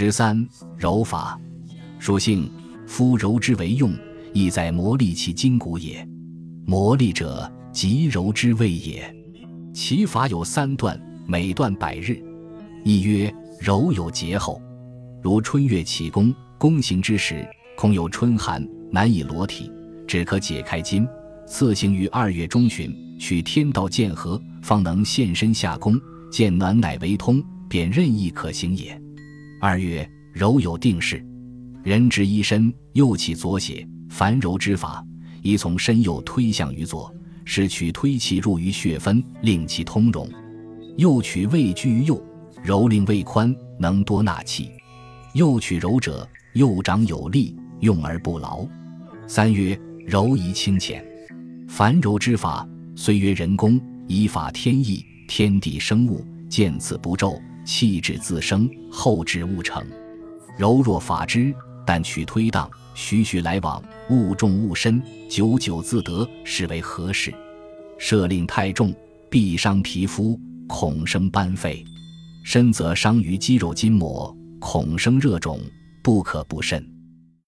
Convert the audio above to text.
十三揉法，属性夫柔之为用，意在磨砺其筋骨也。磨砺者，即柔之谓也。其法有三段，每段百日。一曰柔有节后，如春月起功，功行之时，恐有春寒，难以裸体，只可解开筋。次行于二月中旬，取天道见合，方能现身下功，见暖乃为通，便任意可行也。二月柔有定势，人执一身，右起左写，凡柔之法，宜从身右推向于左，使取推气入于血分，令其通融；右取位居于右，柔令胃宽，能多纳气。右取柔者，右掌有力，用而不劳。三月柔宜清浅，凡柔之法，虽曰人工，以法天意，天地生物，见此不骤。气质自生，后至物成。柔弱法之，但取推荡，徐徐来往，物重物深，久久自得，是为何事。设令太重，必伤皮肤，恐生斑痱；深则伤于肌肉筋膜，恐生热肿，不可不慎。